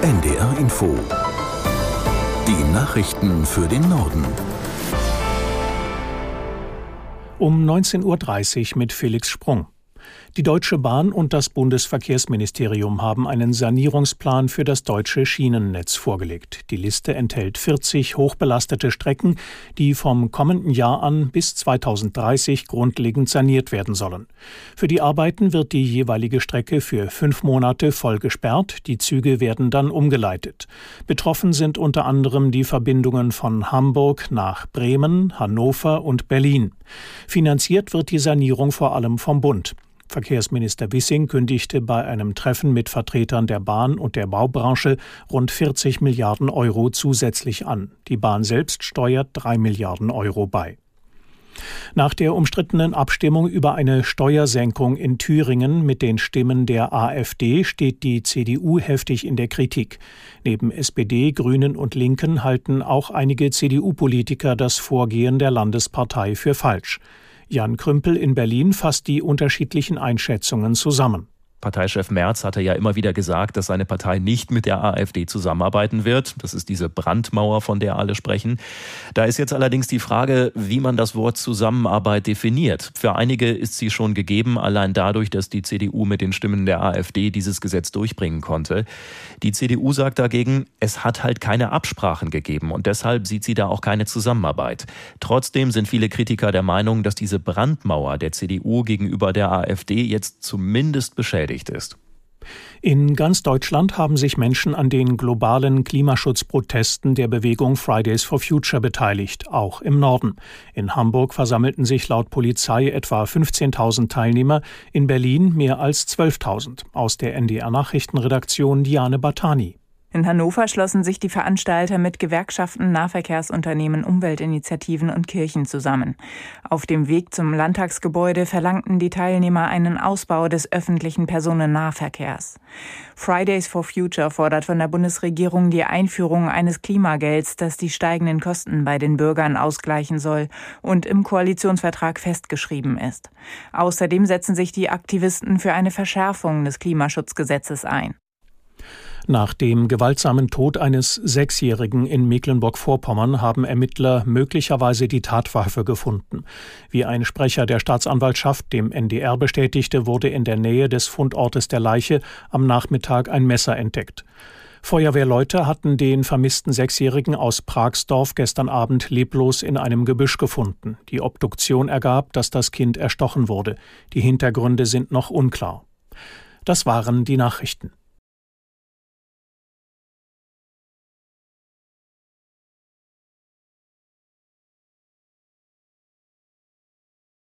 NDR Info. Die Nachrichten für den Norden. Um 19.30 Uhr mit Felix Sprung. Die Deutsche Bahn und das Bundesverkehrsministerium haben einen Sanierungsplan für das deutsche Schienennetz vorgelegt. Die Liste enthält 40 hochbelastete Strecken, die vom kommenden Jahr an bis 2030 grundlegend saniert werden sollen. Für die Arbeiten wird die jeweilige Strecke für fünf Monate voll gesperrt. Die Züge werden dann umgeleitet. Betroffen sind unter anderem die Verbindungen von Hamburg nach Bremen, Hannover und Berlin. Finanziert wird die Sanierung vor allem vom Bund. Verkehrsminister Wissing kündigte bei einem Treffen mit Vertretern der Bahn und der Baubranche rund 40 Milliarden Euro zusätzlich an. Die Bahn selbst steuert drei Milliarden Euro bei. Nach der umstrittenen Abstimmung über eine Steuersenkung in Thüringen mit den Stimmen der AfD steht die CDU heftig in der Kritik. Neben SPD, Grünen und Linken halten auch einige CDU-Politiker das Vorgehen der Landespartei für falsch. Jan Krümpel in Berlin fasst die unterschiedlichen Einschätzungen zusammen. Parteichef Merz hatte ja immer wieder gesagt, dass seine Partei nicht mit der AfD zusammenarbeiten wird. Das ist diese Brandmauer, von der alle sprechen. Da ist jetzt allerdings die Frage, wie man das Wort Zusammenarbeit definiert. Für einige ist sie schon gegeben, allein dadurch, dass die CDU mit den Stimmen der AfD dieses Gesetz durchbringen konnte. Die CDU sagt dagegen, es hat halt keine Absprachen gegeben und deshalb sieht sie da auch keine Zusammenarbeit. Trotzdem sind viele Kritiker der Meinung, dass diese Brandmauer der CDU gegenüber der AfD jetzt zumindest beschädigt beschädigt ist. In ganz Deutschland haben sich Menschen an den globalen Klimaschutzprotesten der Bewegung Fridays for Future beteiligt, auch im Norden. In Hamburg versammelten sich laut Polizei etwa 15.000 Teilnehmer, in Berlin mehr als 12.000. Aus der NDR Nachrichtenredaktion Diane Batani. In Hannover schlossen sich die Veranstalter mit Gewerkschaften, Nahverkehrsunternehmen, Umweltinitiativen und Kirchen zusammen. Auf dem Weg zum Landtagsgebäude verlangten die Teilnehmer einen Ausbau des öffentlichen Personennahverkehrs. Fridays for Future fordert von der Bundesregierung die Einführung eines Klimagelds, das die steigenden Kosten bei den Bürgern ausgleichen soll und im Koalitionsvertrag festgeschrieben ist. Außerdem setzen sich die Aktivisten für eine Verschärfung des Klimaschutzgesetzes ein. Nach dem gewaltsamen Tod eines Sechsjährigen in Mecklenburg-Vorpommern haben Ermittler möglicherweise die Tatwaffe gefunden. Wie ein Sprecher der Staatsanwaltschaft dem NDR bestätigte, wurde in der Nähe des Fundortes der Leiche am Nachmittag ein Messer entdeckt. Feuerwehrleute hatten den vermissten Sechsjährigen aus Pragsdorf gestern Abend leblos in einem Gebüsch gefunden. Die Obduktion ergab, dass das Kind erstochen wurde. Die Hintergründe sind noch unklar. Das waren die Nachrichten.